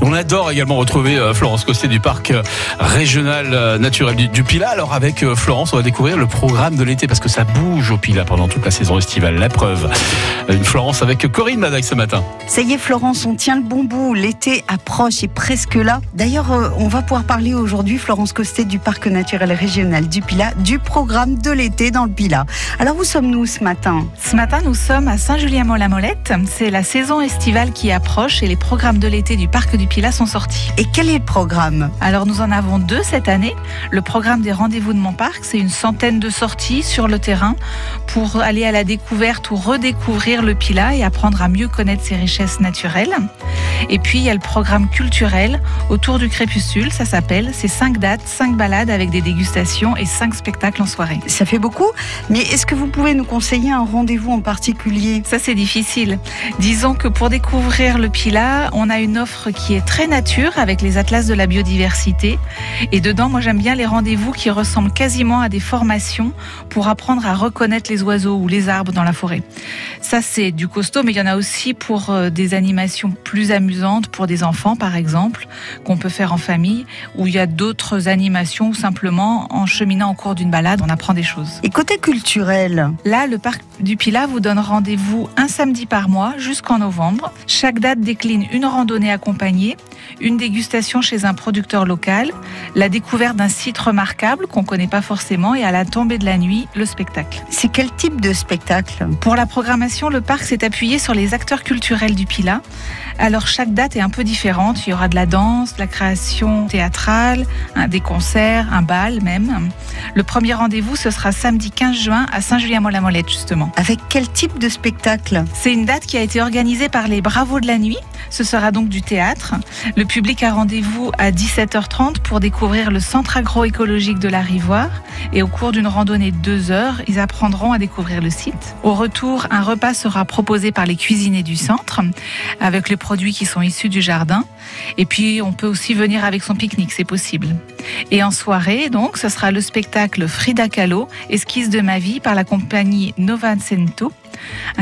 on adore également retrouver euh, Florence Costet du parc euh, régional euh, naturel du, du Pila. Alors avec Florence, on va découvrir le programme de l'été parce que ça bouge au Pila pendant toute la saison estivale. La preuve, une Florence avec Corinne Madac ce matin. Ça y est Florence, on tient le bon bout. L'été approche et presque là. D'ailleurs, on va pouvoir parler aujourd'hui, Florence Costet du parc naturel régional du Pila, du programme de l'été dans le Pila. Alors où sommes-nous ce matin? Ce matin, nous sommes à Saint-Julien-Mont-la-Molette. C'est la saison estivale qui approche et les programmes de l'été du parc du Pila sont sortis. Et quel est le programme? Alors nous en avons deux cette année. Le programme des rendez-vous de Montparc, c'est une centaine de sorties sur le terrain pour aller à la découverte ou redécouvrir le Pila et apprendre à mieux connaître ses richesses naturelles. Et puis il y a le programme culturel autour du crépuscule, ça s'appelle. C'est cinq dates, cinq balades avec des dégustations et cinq spectacles en soirée. Ça fait beaucoup, mais est-ce que vous pouvez nous conseiller un rendez-vous en particulier? Ça c'est difficile. Disons que pour découvrir le Pila, on a une offre qui est très nature avec les atlas de la biodiversité. Et dedans, moi j'aime bien les rendez-vous qui ressemblent quasiment à des formations pour apprendre à reconnaître les oiseaux ou les arbres dans la forêt. Ça c'est du costaud, mais il y en a aussi pour euh, des animations plus amusantes pour des enfants par exemple, qu'on peut faire en famille, où il y a d'autres animations ou simplement en cheminant au cours d'une balade, on apprend des choses. Et côté culturel Là, le parc du Pilat vous donne rendez-vous un samedi par mois jusqu'en novembre. Chaque date décline une randonnée accompagnée, une dégustation chez un producteur local, la découverte d'un site remarquable qu'on ne connaît pas forcément et à la tombée de la nuit, le spectacle. C'est quel type de spectacle? Pour la programmation, le parc s'est appuyé sur les acteurs culturels du Pilat. Alors chaque date est un peu différente. Il y aura de la danse, de la création théâtrale, des concerts, un bal même. Le premier rendez-vous, ce sera samedi 15 juin à Saint-Julien-Mont-la-Molette justement. Avec quel type de spectacle? C'est une date qui a été organisée par les Bravos de la Nuit. Ce sera donc du théâtre. Le public a rendez-vous à 17h30 pour découvrir le centre agroécologique de la Rivoire. Et au cours d'une randonnée de deux heures, ils apprendront à découvrir le site. Au retour, un repas sera proposé par les cuisiniers du centre avec les produits qui sont issus du jardin. Et puis, on peut aussi venir avec son pique-nique, c'est possible. Et en soirée, donc, ce sera le spectacle Frida Kahlo, Esquisse de ma vie par la compagnie Nova Cento.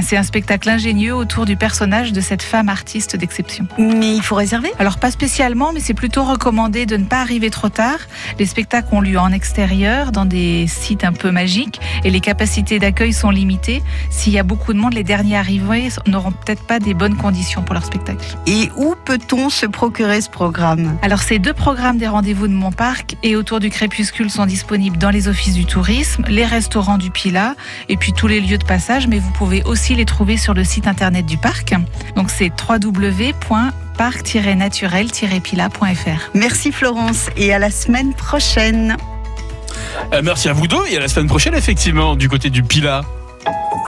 C'est un spectacle ingénieux autour du personnage de cette femme artiste d'exception. Mais il faut réserver? Alors pas spécialement, mais c'est plutôt recommandé de ne pas arriver trop tard. Les spectacles ont lieu en extérieur, dans des sites un peu magiques, et les capacités d'accueil sont limitées. S'il y a beaucoup de monde, les derniers arrivés n'auront peut-être pas des bonnes conditions pour leur spectacle. Et où peut-on se procurer ce programme? Alors ces deux programmes des rendez-vous de Montparc et autour du crépuscule sont disponibles dans les offices du tourisme, les restaurants du Pila, et puis tous les lieux de passage, mais vous pouvez pouvez aussi les trouver sur le site internet du parc. Donc c'est www.parc-naturel-pila.fr. Merci Florence et à la semaine prochaine. Euh, merci à vous deux et à la semaine prochaine effectivement du côté du Pila.